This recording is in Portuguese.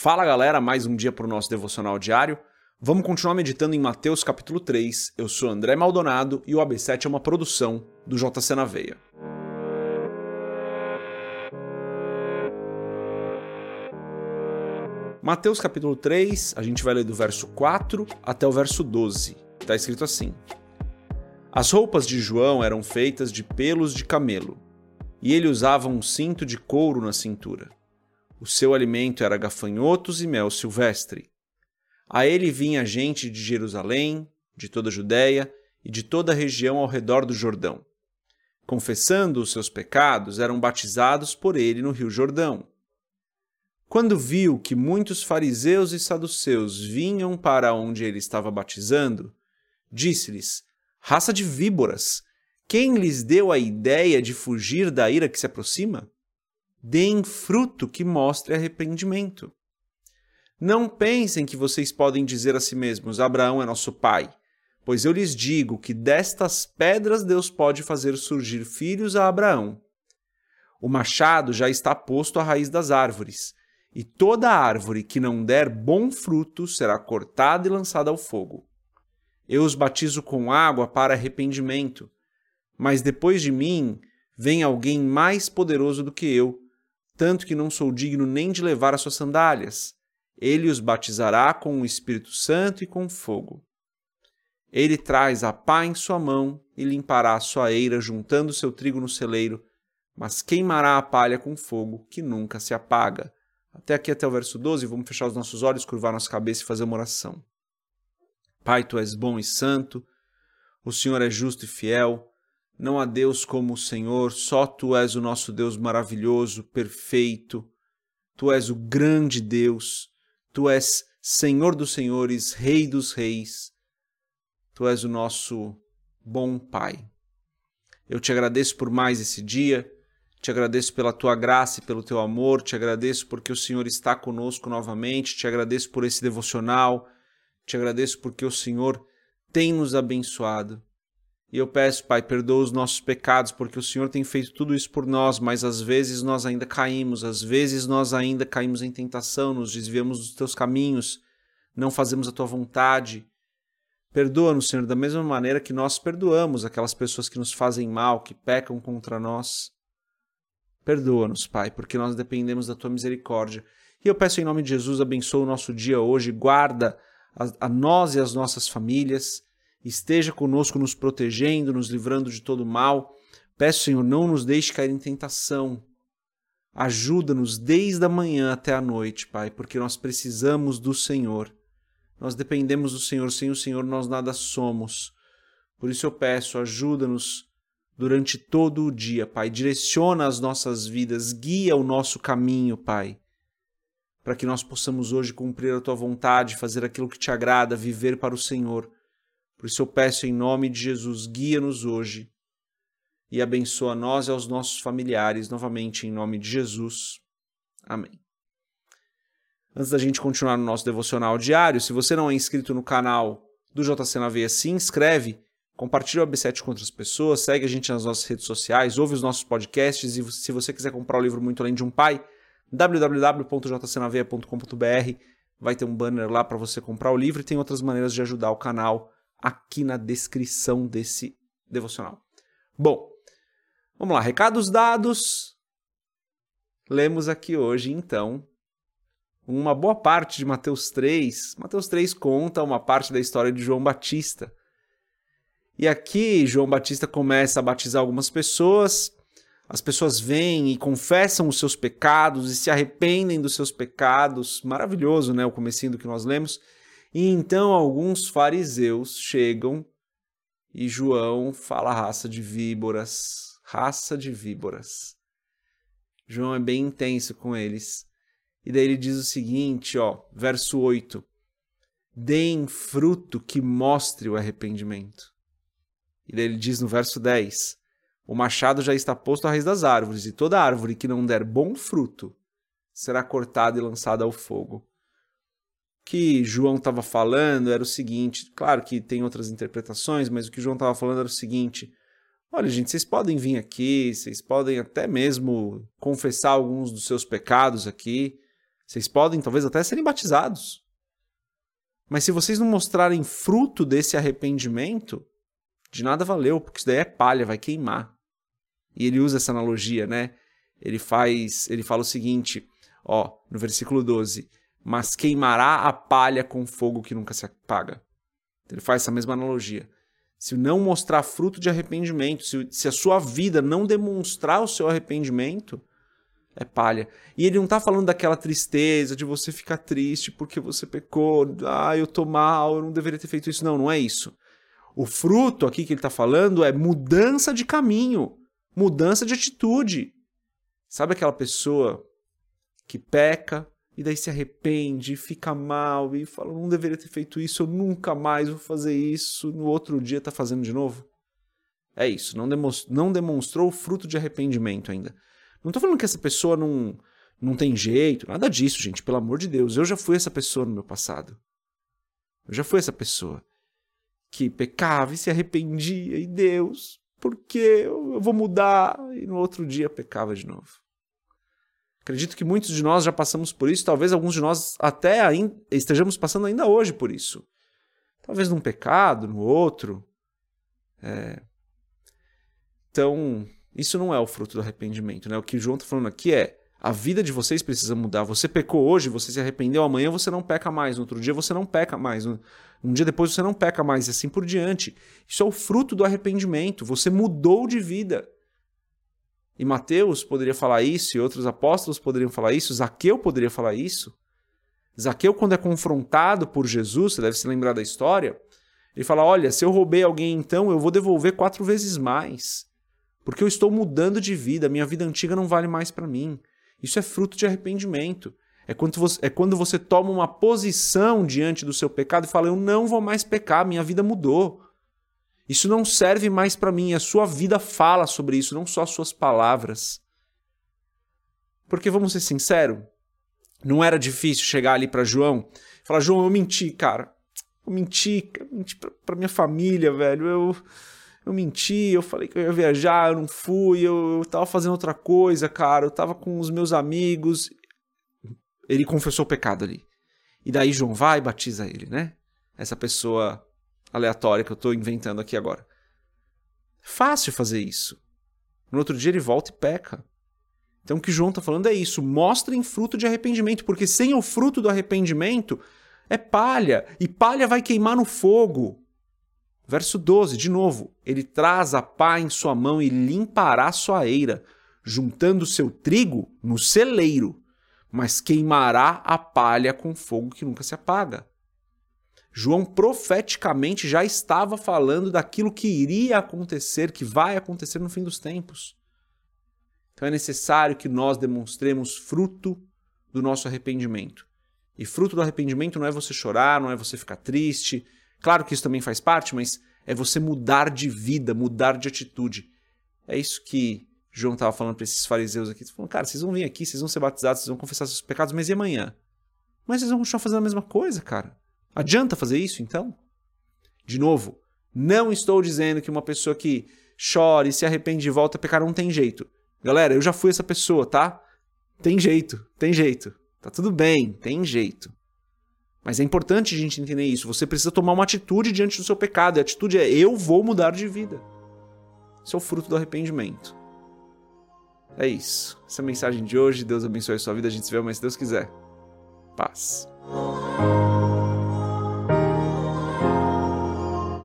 Fala galera, mais um dia para o nosso devocional diário. Vamos continuar meditando em Mateus capítulo 3. Eu sou André Maldonado e o AB7 é uma produção do JC na Veia. Mateus capítulo 3, a gente vai ler do verso 4 até o verso 12. Está escrito assim: As roupas de João eram feitas de pelos de camelo, e ele usava um cinto de couro na cintura. O seu alimento era gafanhotos e mel silvestre. A ele vinha gente de Jerusalém, de toda a Judéia e de toda a região ao redor do Jordão. Confessando os seus pecados, eram batizados por ele no Rio Jordão. Quando viu que muitos fariseus e saduceus vinham para onde ele estava batizando, disse-lhes: Raça de víboras, quem lhes deu a ideia de fugir da ira que se aproxima? Deem fruto que mostre arrependimento. Não pensem que vocês podem dizer a si mesmos: Abraão é nosso pai, pois eu lhes digo que destas pedras Deus pode fazer surgir filhos a Abraão. O machado já está posto à raiz das árvores, e toda árvore que não der bom fruto será cortada e lançada ao fogo. Eu os batizo com água para arrependimento, mas depois de mim vem alguém mais poderoso do que eu tanto que não sou digno nem de levar as suas sandálias. Ele os batizará com o Espírito Santo e com fogo. Ele traz a pá em sua mão e limpará a sua eira, juntando seu trigo no celeiro, mas queimará a palha com fogo, que nunca se apaga. Até aqui, até o verso 12, vamos fechar os nossos olhos, curvar nossa cabeça e fazer uma oração. Pai, tu és bom e santo, o Senhor é justo e fiel, não há Deus como o Senhor, só tu és o nosso Deus maravilhoso, perfeito. Tu és o grande Deus, tu és Senhor dos senhores, Rei dos reis. Tu és o nosso bom Pai. Eu te agradeço por mais esse dia, te agradeço pela tua graça e pelo teu amor, te agradeço porque o Senhor está conosco novamente, te agradeço por esse devocional, te agradeço porque o Senhor tem nos abençoado. E eu peço, Pai, perdoa os nossos pecados, porque o Senhor tem feito tudo isso por nós, mas às vezes nós ainda caímos, às vezes nós ainda caímos em tentação, nos desviamos dos teus caminhos, não fazemos a tua vontade. Perdoa-nos, Senhor, da mesma maneira que nós perdoamos aquelas pessoas que nos fazem mal, que pecam contra nós. Perdoa-nos, Pai, porque nós dependemos da tua misericórdia. E eu peço em nome de Jesus, abençoa o nosso dia hoje, guarda a, a nós e as nossas famílias esteja conosco, nos protegendo, nos livrando de todo mal. Peço, Senhor, não nos deixe cair em tentação. Ajuda-nos desde a manhã até a noite, Pai, porque nós precisamos do Senhor. Nós dependemos do Senhor, sem o Senhor nós nada somos. Por isso eu peço, ajuda-nos durante todo o dia, Pai. Direciona as nossas vidas, guia o nosso caminho, Pai, para que nós possamos hoje cumprir a tua vontade, fazer aquilo que te agrada, viver para o Senhor. Por isso eu peço em nome de Jesus, guia-nos hoje e abençoa nós e aos nossos familiares, novamente em nome de Jesus. Amém. Antes da gente continuar no nosso devocional diário, se você não é inscrito no canal do JC na Veia, se inscreve, compartilha o AB7 com outras pessoas, segue a gente nas nossas redes sociais, ouve os nossos podcasts e se você quiser comprar o livro Muito Além de um Pai, www.jcnaveia.com.br vai ter um banner lá para você comprar o livro e tem outras maneiras de ajudar o canal aqui na descrição desse devocional. Bom, vamos lá, recados dados. Lemos aqui hoje, então, uma boa parte de Mateus 3. Mateus 3 conta uma parte da história de João Batista. E aqui João Batista começa a batizar algumas pessoas. As pessoas vêm e confessam os seus pecados e se arrependem dos seus pecados. Maravilhoso, né? O comecinho do que nós lemos. E então alguns fariseus chegam e João fala raça de víboras, raça de víboras. João é bem intenso com eles. E daí ele diz o seguinte, ó, verso 8: Deem fruto que mostre o arrependimento. E daí ele diz no verso 10: O machado já está posto à raiz das árvores, e toda árvore que não der bom fruto será cortada e lançada ao fogo que João estava falando era o seguinte: claro que tem outras interpretações, mas o que João estava falando era o seguinte. Olha, gente, vocês podem vir aqui, vocês podem até mesmo confessar alguns dos seus pecados aqui, Vocês podem talvez até serem batizados. Mas se vocês não mostrarem fruto desse arrependimento, de nada valeu, porque isso daí é palha, vai queimar. E ele usa essa analogia, né? Ele faz, ele fala o seguinte, ó, no versículo 12: "Mas queimará a palha com fogo que nunca se apaga". Ele faz essa mesma analogia. Se não mostrar fruto de arrependimento, se, se a sua vida não demonstrar o seu arrependimento, é palha. E ele não está falando daquela tristeza, de você ficar triste porque você pecou, ah, eu tô mal, eu não deveria ter feito isso. Não, não é isso. O fruto aqui que ele está falando é mudança de caminho, mudança de atitude. Sabe aquela pessoa que peca e daí se arrepende, fica mal e fala: não deveria ter feito isso, eu nunca mais vou fazer isso. No outro dia está fazendo de novo? É isso, não demonstrou, não demonstrou o fruto de arrependimento ainda. Não estou falando que essa pessoa não, não tem jeito, nada disso, gente, pelo amor de Deus. Eu já fui essa pessoa no meu passado. Eu já fui essa pessoa que pecava e se arrependia, e Deus, por que eu vou mudar? E no outro dia pecava de novo. Acredito que muitos de nós já passamos por isso, talvez alguns de nós até estejamos passando ainda hoje por isso. Talvez num pecado, no outro. É... Então, isso não é o fruto do arrependimento. Né? O que o João está falando aqui é a vida de vocês precisa mudar. Você pecou hoje, você se arrependeu, amanhã você não peca mais, no outro dia você não peca mais, um dia depois você não peca mais, e assim por diante. Isso é o fruto do arrependimento. Você mudou de vida. E Mateus poderia falar isso, e outros apóstolos poderiam falar isso, Zaqueu poderia falar isso. Zaqueu, quando é confrontado por Jesus, você deve se lembrar da história, ele fala: Olha, se eu roubei alguém, então eu vou devolver quatro vezes mais, porque eu estou mudando de vida, minha vida antiga não vale mais para mim. Isso é fruto de arrependimento. É quando, você, é quando você toma uma posição diante do seu pecado e fala: Eu não vou mais pecar, minha vida mudou. Isso não serve mais para mim. A sua vida fala sobre isso, não só as suas palavras. Porque vamos ser sinceros, não era difícil chegar ali para João e falar: João, eu menti, cara. Eu menti, eu menti pra, minha família, velho. Eu eu menti, eu falei que eu ia viajar, eu não fui, eu, eu tava fazendo outra coisa, cara, eu tava com os meus amigos. Ele confessou o pecado ali. E daí João vai e batiza ele, né? Essa pessoa aleatória que eu tô inventando aqui agora. Fácil fazer isso. No outro dia ele volta e peca. Então o que João está falando é isso: mostrem fruto de arrependimento, porque sem o fruto do arrependimento é palha, e palha vai queimar no fogo. Verso 12, de novo, ele traz a pá em sua mão e limpará sua eira, juntando seu trigo no celeiro, mas queimará a palha com fogo que nunca se apaga. João profeticamente já estava falando daquilo que iria acontecer, que vai acontecer no fim dos tempos. Então é necessário que nós demonstremos fruto do nosso arrependimento. E fruto do arrependimento não é você chorar, não é você ficar triste, Claro que isso também faz parte, mas é você mudar de vida, mudar de atitude. É isso que João estava falando para esses fariseus aqui. Falando, cara, vocês vão vir aqui, vocês vão ser batizados, vocês vão confessar seus pecados, mas e amanhã? Mas vocês vão continuar fazendo a mesma coisa, cara. Adianta fazer isso, então? De novo, não estou dizendo que uma pessoa que chora e se arrepende e volta a pecar não tem jeito. Galera, eu já fui essa pessoa, tá? Tem jeito, tem jeito. Tá tudo bem, tem jeito. Mas é importante a gente entender isso. Você precisa tomar uma atitude diante do seu pecado. E a atitude é: eu vou mudar de vida. Isso é o fruto do arrependimento. É isso. Essa é a mensagem de hoje. Deus abençoe a sua vida. A gente se vê amanhã se Deus quiser. Paz.